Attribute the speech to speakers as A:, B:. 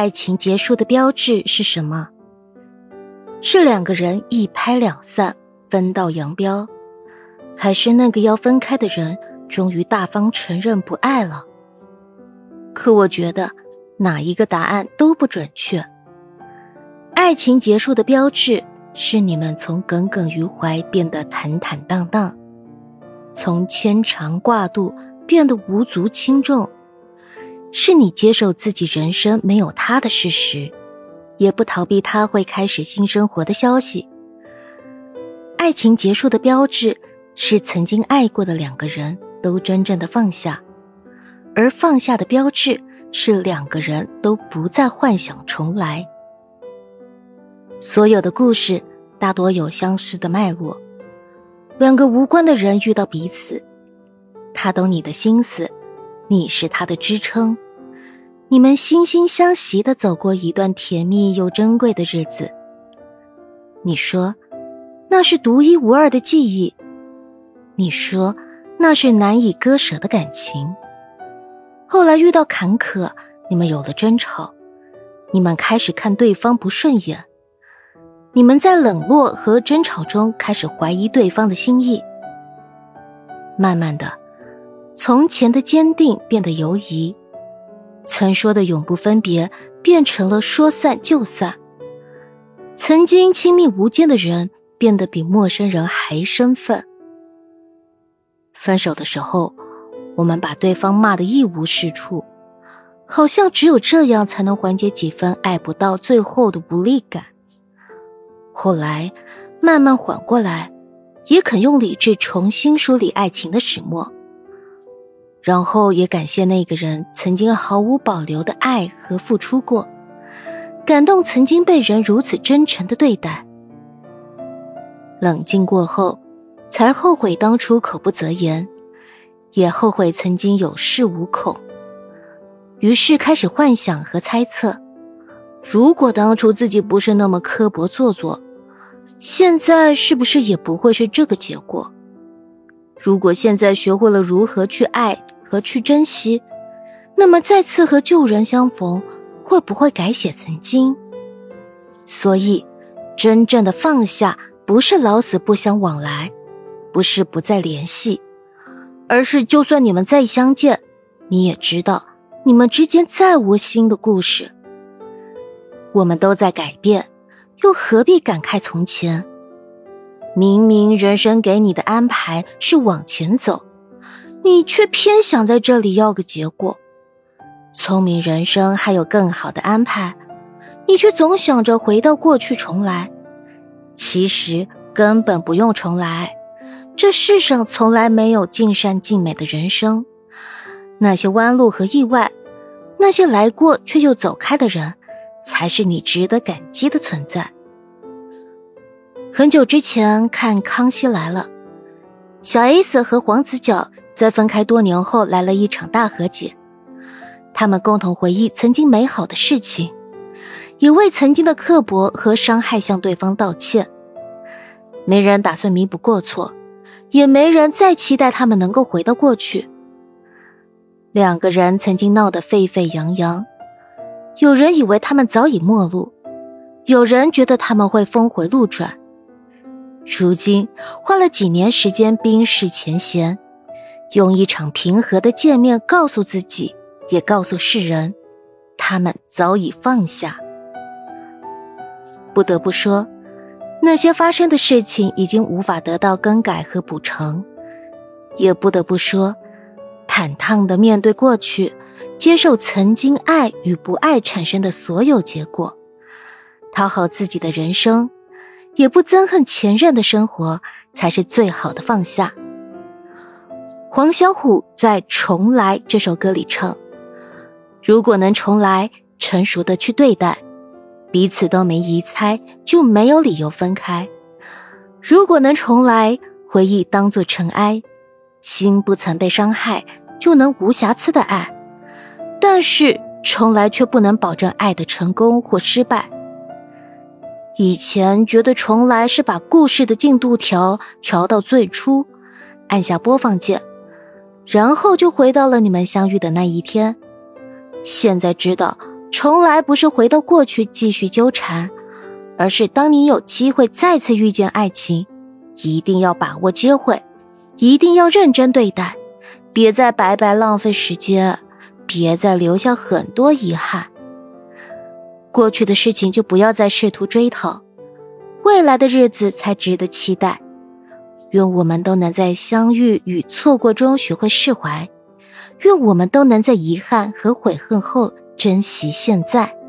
A: 爱情结束的标志是什么？是两个人一拍两散，分道扬镳，还是那个要分开的人终于大方承认不爱了？可我觉得哪一个答案都不准确。爱情结束的标志是你们从耿耿于怀变得坦坦荡荡，从牵肠挂肚变得无足轻重。是你接受自己人生没有他的事实，也不逃避他会开始新生活的消息。爱情结束的标志是曾经爱过的两个人都真正的放下，而放下的标志是两个人都不再幻想重来。所有的故事大多有相似的脉络，两个无关的人遇到彼此，他懂你的心思。你是他的支撑，你们惺惺相惜的走过一段甜蜜又珍贵的日子。你说，那是独一无二的记忆。你说，那是难以割舍的感情。后来遇到坎坷，你们有了争吵，你们开始看对方不顺眼，你们在冷落和争吵中开始怀疑对方的心意。慢慢的。从前的坚定变得犹疑，曾说的永不分别变成了说散就散。曾经亲密无间的人变得比陌生人还生分。分手的时候，我们把对方骂得一无是处，好像只有这样才能缓解几分爱不到最后的无力感。后来慢慢缓过来，也肯用理智重新梳理爱情的始末。然后也感谢那个人曾经毫无保留的爱和付出过，感动曾经被人如此真诚的对待。冷静过后，才后悔当初口不择言，也后悔曾经有恃无恐。于是开始幻想和猜测：如果当初自己不是那么刻薄做作，现在是不是也不会是这个结果？如果现在学会了如何去爱。和去珍惜，那么再次和旧人相逢，会不会改写曾经？所以，真正的放下，不是老死不相往来，不是不再联系，而是就算你们再相见，你也知道，你们之间再无新的故事。我们都在改变，又何必感慨从前？明明人生给你的安排是往前走。你却偏想在这里要个结果，聪明人生还有更好的安排，你却总想着回到过去重来。其实根本不用重来，这世上从来没有尽善尽美的人生。那些弯路和意外，那些来过却又走开的人，才是你值得感激的存在。很久之前看《康熙来了》，小 S 和黄子佼。在分开多年后，来了一场大和解。他们共同回忆曾经美好的事情，也为曾经的刻薄和伤害向对方道歉。没人打算弥补过错，也没人再期待他们能够回到过去。两个人曾经闹得沸沸扬扬，有人以为他们早已陌路，有人觉得他们会峰回路转。如今花了几年时间冰释前嫌。用一场平和的见面告诉自己，也告诉世人，他们早已放下。不得不说，那些发生的事情已经无法得到更改和补偿；也不得不说，坦荡的面对过去，接受曾经爱与不爱产生的所有结果，讨好自己的人生，也不憎恨前任的生活，才是最好的放下。黄小琥在《重来》这首歌里唱：“如果能重来，成熟的去对待，彼此都没疑猜，就没有理由分开。如果能重来，回忆当作尘埃，心不曾被伤害，就能无瑕疵的爱。但是重来却不能保证爱的成功或失败。以前觉得重来是把故事的进度条调到最初，按下播放键。”然后就回到了你们相遇的那一天。现在知道从来不是回到过去继续纠缠，而是当你有机会再次遇见爱情，一定要把握机会，一定要认真对待，别再白白浪费时间，别再留下很多遗憾。过去的事情就不要再试图追讨，未来的日子才值得期待。愿我们都能在相遇与错过中学会释怀，愿我们都能在遗憾和悔恨后珍惜现在。